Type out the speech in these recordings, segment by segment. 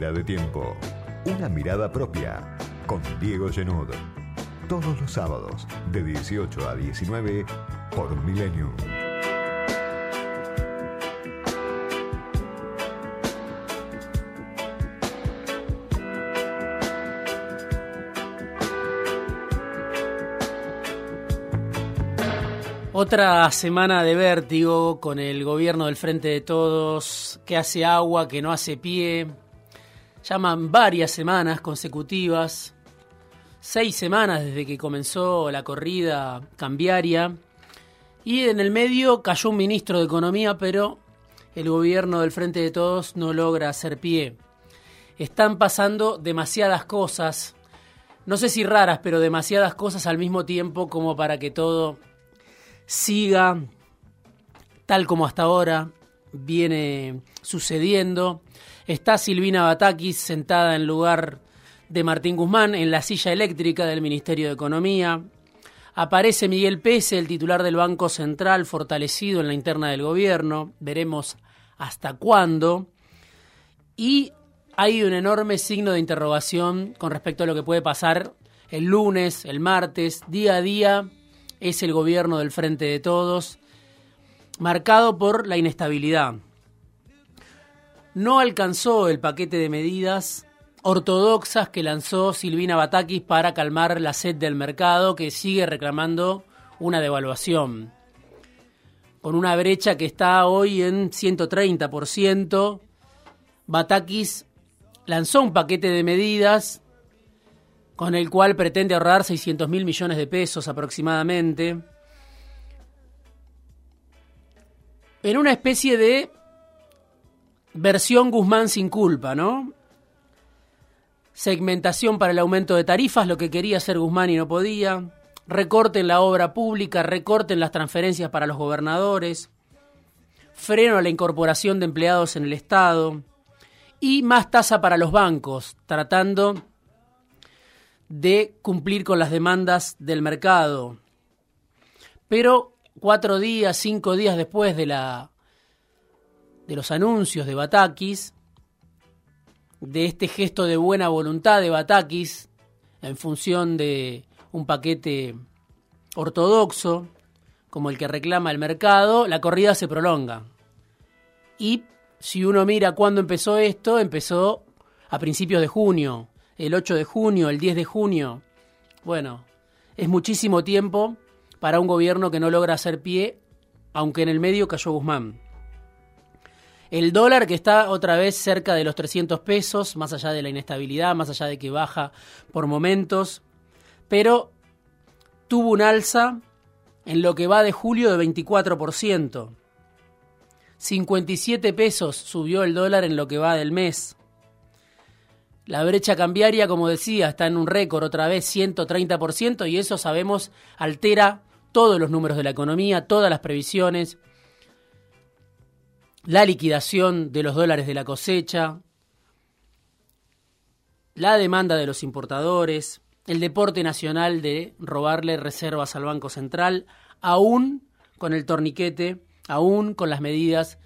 Fuera de tiempo. Una mirada propia con Diego Genud. Todos los sábados de 18 a 19 por Millennium. Otra semana de vértigo con el gobierno del Frente de Todos, que hace agua, que no hace pie. Llaman varias semanas consecutivas, seis semanas desde que comenzó la corrida cambiaria. Y en el medio cayó un ministro de Economía, pero el gobierno del Frente de Todos no logra hacer pie. Están pasando demasiadas cosas, no sé si raras, pero demasiadas cosas al mismo tiempo como para que todo siga tal como hasta ahora viene sucediendo. Está Silvina Batakis sentada en lugar de Martín Guzmán en la silla eléctrica del Ministerio de Economía. Aparece Miguel Pese, el titular del Banco Central, fortalecido en la interna del gobierno. Veremos hasta cuándo. Y hay un enorme signo de interrogación con respecto a lo que puede pasar el lunes, el martes, día a día es el gobierno del Frente de Todos, marcado por la inestabilidad. No alcanzó el paquete de medidas ortodoxas que lanzó Silvina Batakis para calmar la sed del mercado que sigue reclamando una devaluación. Con una brecha que está hoy en 130%, Batakis lanzó un paquete de medidas con el cual pretende ahorrar 600 mil millones de pesos aproximadamente, en una especie de versión Guzmán sin culpa, ¿no? Segmentación para el aumento de tarifas, lo que quería hacer Guzmán y no podía, recorte en la obra pública, recorte en las transferencias para los gobernadores, freno a la incorporación de empleados en el Estado y más tasa para los bancos, tratando de cumplir con las demandas del mercado. Pero cuatro días, cinco días después de la de los anuncios de Batakis, de este gesto de buena voluntad de Batakis en función de un paquete ortodoxo como el que reclama el mercado, la corrida se prolonga. Y si uno mira cuándo empezó esto, empezó a principios de junio, el 8 de junio, el 10 de junio. Bueno, es muchísimo tiempo para un gobierno que no logra hacer pie, aunque en el medio cayó Guzmán. El dólar que está otra vez cerca de los 300 pesos, más allá de la inestabilidad, más allá de que baja por momentos, pero tuvo un alza en lo que va de julio de 24%. 57 pesos subió el dólar en lo que va del mes. La brecha cambiaria, como decía, está en un récord otra vez, 130%, y eso sabemos altera todos los números de la economía, todas las previsiones, la liquidación de los dólares de la cosecha, la demanda de los importadores, el deporte nacional de robarle reservas al Banco Central, aún con el torniquete, aún con las medidas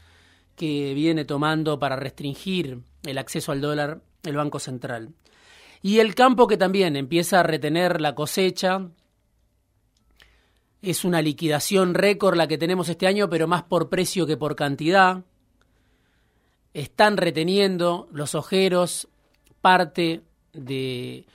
que viene tomando para restringir el acceso al dólar el Banco Central. Y el campo que también empieza a retener la cosecha, es una liquidación récord la que tenemos este año, pero más por precio que por cantidad. Están reteniendo los ojeros parte de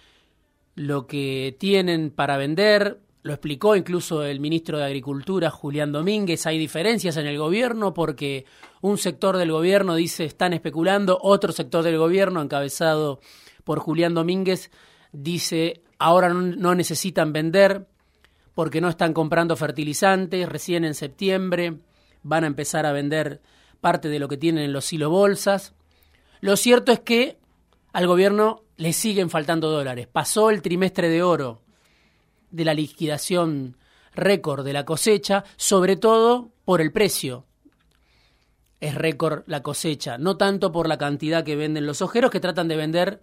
lo que tienen para vender. Lo explicó incluso el ministro de Agricultura, Julián Domínguez. Hay diferencias en el gobierno porque un sector del gobierno dice están especulando, otro sector del gobierno, encabezado por Julián Domínguez, dice ahora no necesitan vender porque no están comprando fertilizantes, recién en septiembre van a empezar a vender parte de lo que tienen en los silo bolsas. Lo cierto es que al gobierno le siguen faltando dólares. Pasó el trimestre de oro de la liquidación récord de la cosecha, sobre todo por el precio. Es récord la cosecha, no tanto por la cantidad que venden los ojeros, que tratan de vender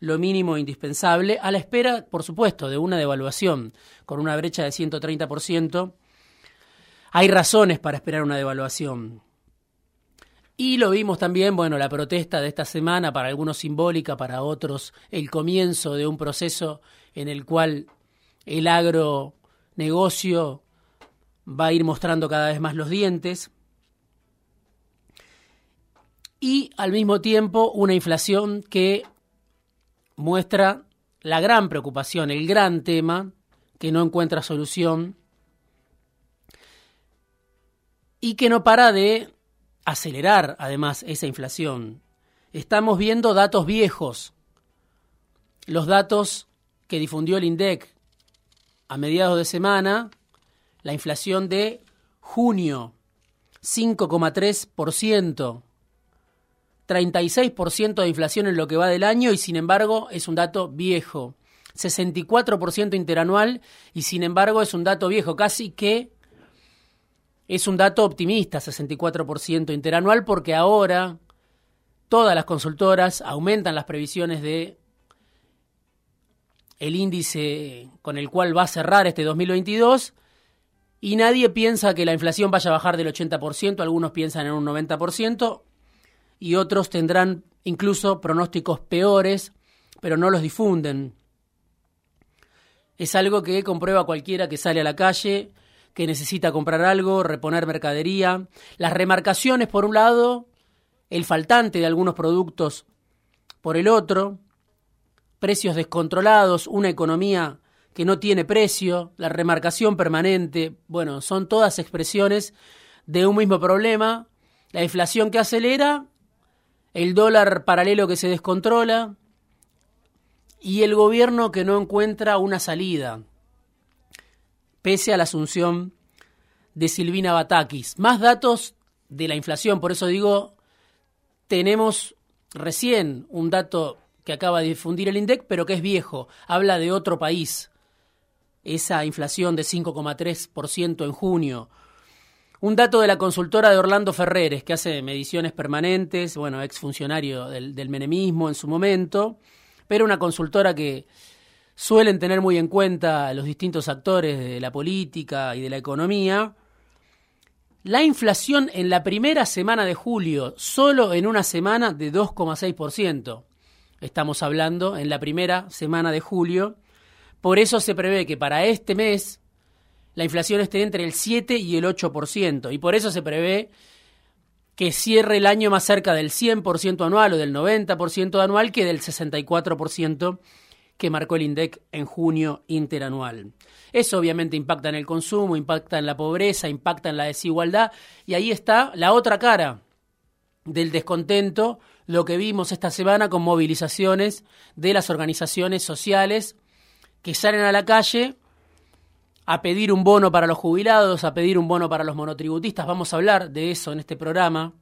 lo mínimo indispensable, a la espera, por supuesto, de una devaluación con una brecha de 130%. Hay razones para esperar una devaluación. Y lo vimos también, bueno, la protesta de esta semana, para algunos simbólica, para otros el comienzo de un proceso en el cual el agronegocio va a ir mostrando cada vez más los dientes. Y al mismo tiempo una inflación que muestra la gran preocupación, el gran tema que no encuentra solución y que no para de acelerar además esa inflación. Estamos viendo datos viejos, los datos que difundió el INDEC a mediados de semana, la inflación de junio, 5,3%, 36% de inflación en lo que va del año y sin embargo es un dato viejo, 64% interanual y sin embargo es un dato viejo, casi que es un dato optimista, 64% interanual, porque ahora todas las consultoras aumentan las previsiones de el índice con el cual va a cerrar este 2022 y nadie piensa que la inflación vaya a bajar del 80%, algunos piensan en un 90% y otros tendrán incluso pronósticos peores, pero no los difunden. Es algo que comprueba cualquiera que sale a la calle que necesita comprar algo, reponer mercadería, las remarcaciones por un lado, el faltante de algunos productos por el otro, precios descontrolados, una economía que no tiene precio, la remarcación permanente, bueno, son todas expresiones de un mismo problema, la inflación que acelera, el dólar paralelo que se descontrola y el gobierno que no encuentra una salida pese a la asunción de Silvina Batakis. Más datos de la inflación, por eso digo, tenemos recién un dato que acaba de difundir el INDEC, pero que es viejo, habla de otro país. Esa inflación de 5,3% en junio. Un dato de la consultora de Orlando Ferreres, que hace mediciones permanentes, bueno, exfuncionario del, del menemismo en su momento, pero una consultora que suelen tener muy en cuenta los distintos actores de la política y de la economía, la inflación en la primera semana de julio, solo en una semana de 2,6%. Estamos hablando en la primera semana de julio. Por eso se prevé que para este mes la inflación esté entre el 7 y el 8%. Y por eso se prevé que cierre el año más cerca del 100% anual o del 90% anual que del 64% que marcó el INDEC en junio interanual. Eso obviamente impacta en el consumo, impacta en la pobreza, impacta en la desigualdad y ahí está la otra cara del descontento, lo que vimos esta semana con movilizaciones de las organizaciones sociales que salen a la calle a pedir un bono para los jubilados, a pedir un bono para los monotributistas. Vamos a hablar de eso en este programa,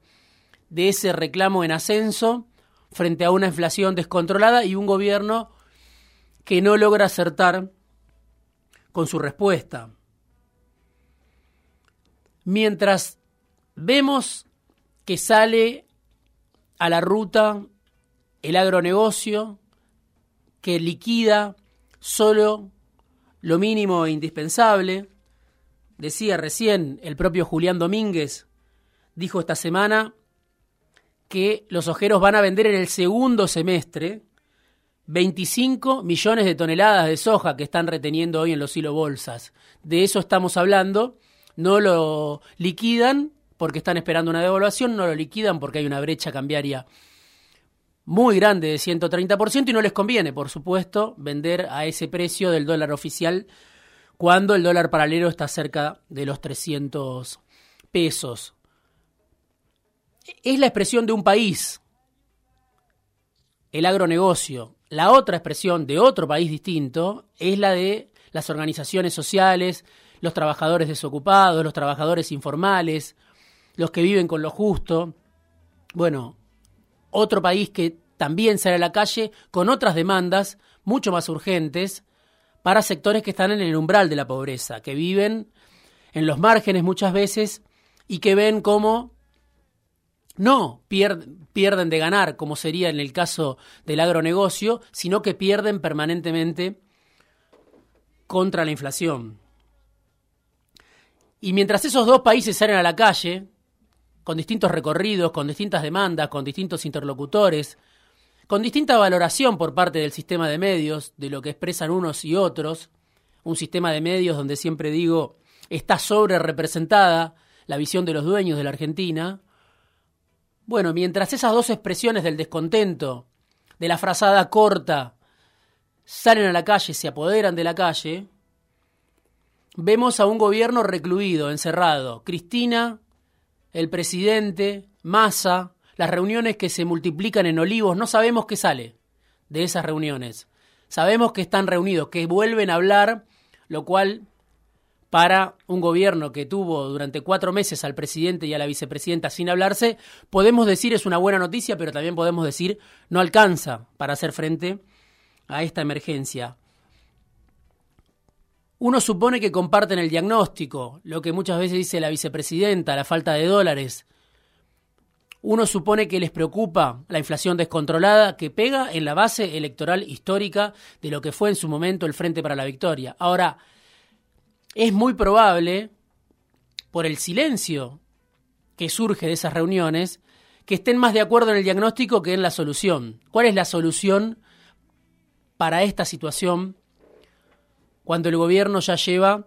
de ese reclamo en ascenso frente a una inflación descontrolada y un gobierno que no logra acertar con su respuesta. Mientras vemos que sale a la ruta el agronegocio, que liquida solo lo mínimo e indispensable, decía recién el propio Julián Domínguez, dijo esta semana que los ojeros van a vender en el segundo semestre 25 millones de toneladas de soja que están reteniendo hoy en los bolsas. De eso estamos hablando. No lo liquidan porque están esperando una devaluación, no lo liquidan porque hay una brecha cambiaria muy grande de 130% y no les conviene, por supuesto, vender a ese precio del dólar oficial cuando el dólar paralelo está cerca de los 300 pesos. Es la expresión de un país, el agronegocio, la otra expresión de otro país distinto es la de las organizaciones sociales, los trabajadores desocupados, los trabajadores informales, los que viven con lo justo. Bueno, otro país que también sale a la calle con otras demandas mucho más urgentes para sectores que están en el umbral de la pobreza, que viven en los márgenes muchas veces y que ven cómo no pierden de ganar, como sería en el caso del agronegocio, sino que pierden permanentemente contra la inflación. Y mientras esos dos países salen a la calle con distintos recorridos, con distintas demandas, con distintos interlocutores, con distinta valoración por parte del sistema de medios, de lo que expresan unos y otros, un sistema de medios donde siempre digo está sobre representada la visión de los dueños de la Argentina. Bueno, mientras esas dos expresiones del descontento, de la frazada corta, salen a la calle, se apoderan de la calle, vemos a un gobierno recluido, encerrado. Cristina, el presidente, Massa, las reuniones que se multiplican en Olivos, no sabemos qué sale de esas reuniones. Sabemos que están reunidos, que vuelven a hablar, lo cual para un gobierno que tuvo durante cuatro meses al presidente y a la vicepresidenta sin hablarse, podemos decir es una buena noticia, pero también podemos decir no alcanza para hacer frente a esta emergencia. Uno supone que comparten el diagnóstico, lo que muchas veces dice la vicepresidenta, la falta de dólares. Uno supone que les preocupa la inflación descontrolada que pega en la base electoral histórica de lo que fue en su momento el Frente para la Victoria. Ahora, es muy probable, por el silencio que surge de esas reuniones, que estén más de acuerdo en el diagnóstico que en la solución. ¿Cuál es la solución para esta situación cuando el gobierno ya lleva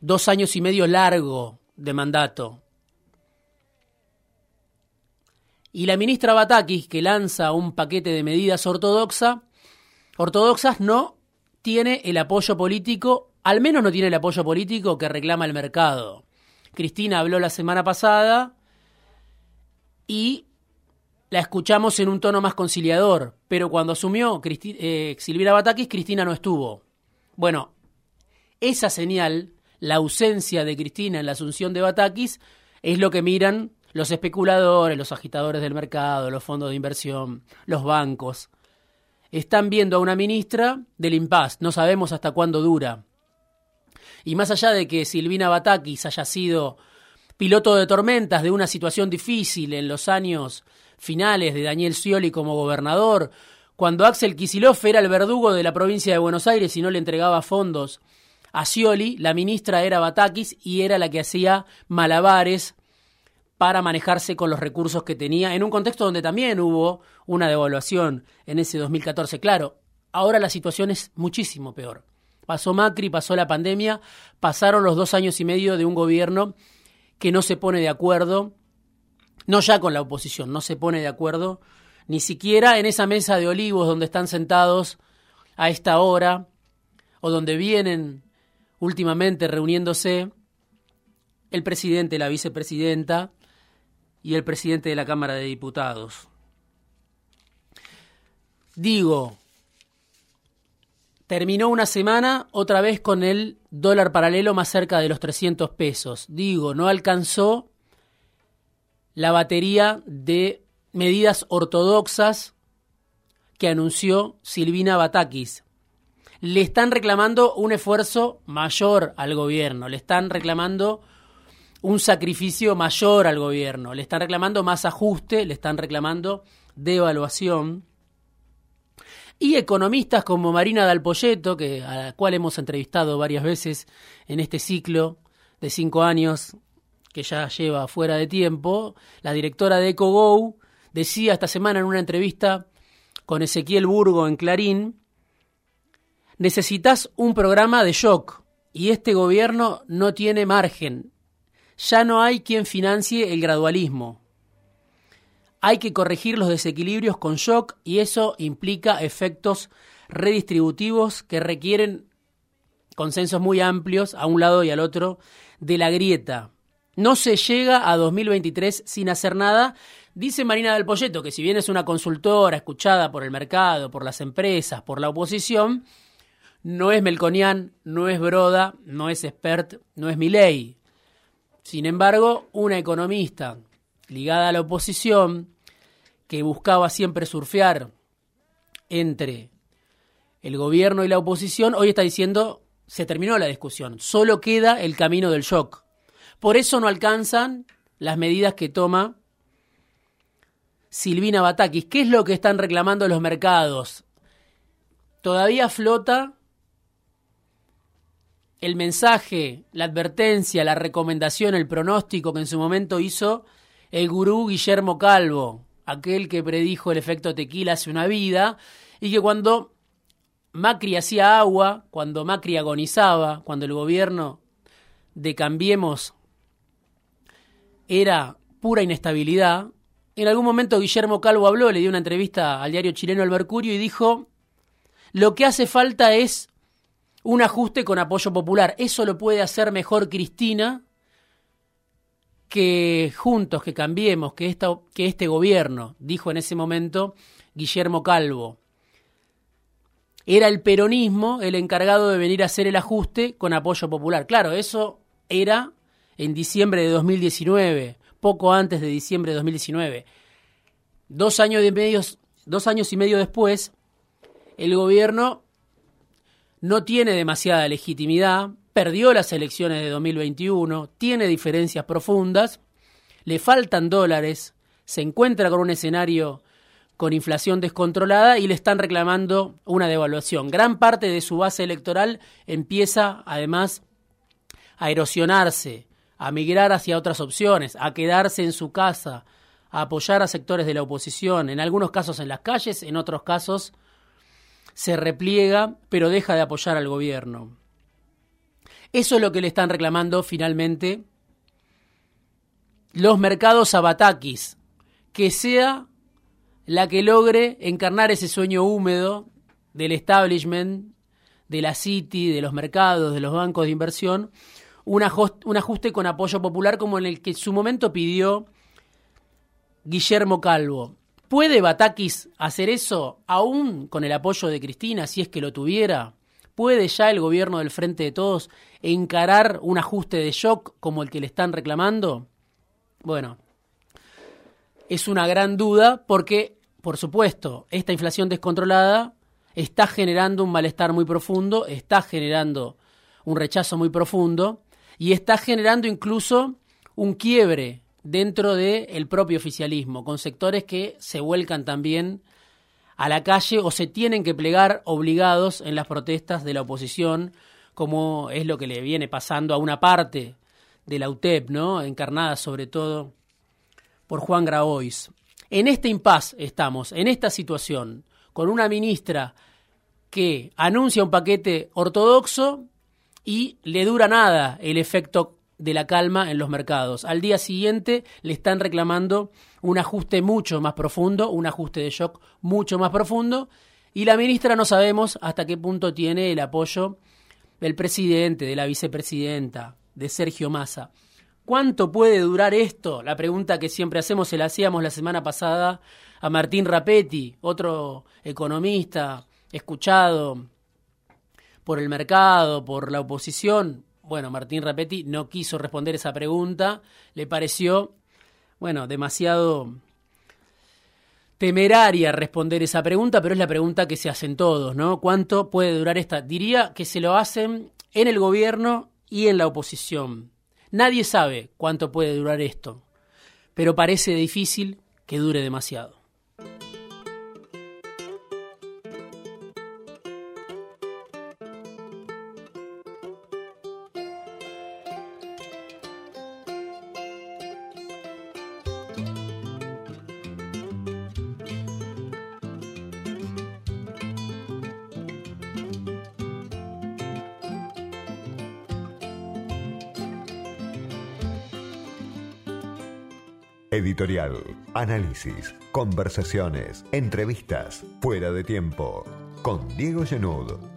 dos años y medio largo de mandato? Y la ministra Batakis, que lanza un paquete de medidas ortodoxa, ortodoxas, no tiene el apoyo político al menos no tiene el apoyo político que reclama el mercado. Cristina habló la semana pasada y la escuchamos en un tono más conciliador, pero cuando asumió eh, Silvina Batakis, Cristina no estuvo. Bueno, esa señal, la ausencia de Cristina en la asunción de Batakis, es lo que miran los especuladores, los agitadores del mercado, los fondos de inversión, los bancos. Están viendo a una ministra del impas, no sabemos hasta cuándo dura. Y más allá de que Silvina Batakis haya sido piloto de tormentas de una situación difícil en los años finales de Daniel Scioli como gobernador, cuando Axel Kisilov era el verdugo de la provincia de Buenos Aires y no le entregaba fondos a Scioli, la ministra era Batakis y era la que hacía malabares para manejarse con los recursos que tenía, en un contexto donde también hubo una devaluación en ese 2014. Claro, ahora la situación es muchísimo peor. Pasó Macri, pasó la pandemia, pasaron los dos años y medio de un gobierno que no se pone de acuerdo, no ya con la oposición, no se pone de acuerdo, ni siquiera en esa mesa de olivos donde están sentados a esta hora, o donde vienen últimamente reuniéndose el presidente, la vicepresidenta y el presidente de la Cámara de Diputados. Digo, Terminó una semana otra vez con el dólar paralelo más cerca de los 300 pesos. Digo, no alcanzó la batería de medidas ortodoxas que anunció Silvina Batakis. Le están reclamando un esfuerzo mayor al gobierno, le están reclamando un sacrificio mayor al gobierno, le están reclamando más ajuste, le están reclamando devaluación y economistas como Marina Dalpolleto, que, a la cual hemos entrevistado varias veces en este ciclo de cinco años que ya lleva fuera de tiempo, la directora de EcoGo decía esta semana en una entrevista con Ezequiel Burgo en Clarín, necesitas un programa de shock y este gobierno no tiene margen. Ya no hay quien financie el gradualismo. Hay que corregir los desequilibrios con shock y eso implica efectos redistributivos que requieren consensos muy amplios a un lado y al otro de la grieta. No se llega a 2023 sin hacer nada, dice Marina del Polleto, que si bien es una consultora escuchada por el mercado, por las empresas, por la oposición, no es Melconian, no es Broda, no es expert, no es Milei. Sin embargo, una economista ligada a la oposición, que buscaba siempre surfear entre el gobierno y la oposición, hoy está diciendo se terminó la discusión, solo queda el camino del shock. Por eso no alcanzan las medidas que toma Silvina Batakis. ¿Qué es lo que están reclamando los mercados? Todavía flota el mensaje, la advertencia, la recomendación, el pronóstico que en su momento hizo el gurú Guillermo Calvo, aquel que predijo el efecto tequila hace una vida y que cuando Macri hacía agua, cuando Macri agonizaba, cuando el gobierno de Cambiemos era pura inestabilidad, en algún momento Guillermo Calvo habló, le dio una entrevista al diario chileno El Mercurio y dijo, lo que hace falta es un ajuste con apoyo popular. Eso lo puede hacer mejor Cristina que juntos, que cambiemos, que, esta, que este gobierno, dijo en ese momento Guillermo Calvo. Era el peronismo el encargado de venir a hacer el ajuste con apoyo popular. Claro, eso era en diciembre de 2019, poco antes de diciembre de 2019. Dos años, y medio después, el gobierno no tiene demasiada legitimidad, perdió las elecciones de 2021, tiene diferencias profundas, le faltan dólares, se encuentra con un escenario con inflación descontrolada y le están reclamando una devaluación. Gran parte de su base electoral empieza además a erosionarse, a migrar hacia otras opciones, a quedarse en su casa, a apoyar a sectores de la oposición, en algunos casos en las calles, en otros casos se repliega, pero deja de apoyar al gobierno. Eso es lo que le están reclamando finalmente los mercados abatakis, que sea la que logre encarnar ese sueño húmedo del establishment, de la City, de los mercados, de los bancos de inversión, un ajuste, con apoyo popular como en el que en su momento pidió Guillermo Calvo. ¿Puede Batakis hacer eso aún con el apoyo de Cristina, si es que lo tuviera? ¿Puede ya el gobierno del Frente de Todos encarar un ajuste de shock como el que le están reclamando? Bueno, es una gran duda porque, por supuesto, esta inflación descontrolada está generando un malestar muy profundo, está generando un rechazo muy profundo y está generando incluso un quiebre dentro del propio oficialismo, con sectores que se vuelcan también a la calle o se tienen que plegar obligados en las protestas de la oposición, como es lo que le viene pasando a una parte de la UTEP, ¿no? encarnada sobre todo por Juan Grabois. En este impas estamos, en esta situación, con una ministra que anuncia un paquete ortodoxo y le dura nada el efecto de la calma en los mercados. Al día siguiente le están reclamando un ajuste mucho más profundo, un ajuste de shock mucho más profundo, y la ministra no sabemos hasta qué punto tiene el apoyo del presidente, de la vicepresidenta, de Sergio Massa. ¿Cuánto puede durar esto? La pregunta que siempre hacemos, se la hacíamos la semana pasada a Martín Rapetti, otro economista escuchado por el mercado, por la oposición. Bueno, Martín Rapetti no quiso responder esa pregunta, le pareció, bueno, demasiado temeraria responder esa pregunta, pero es la pregunta que se hacen todos, ¿no? ¿Cuánto puede durar esta? Diría que se lo hacen en el gobierno y en la oposición. Nadie sabe cuánto puede durar esto, pero parece difícil que dure demasiado. Análisis, conversaciones, entrevistas, fuera de tiempo, con Diego Genud.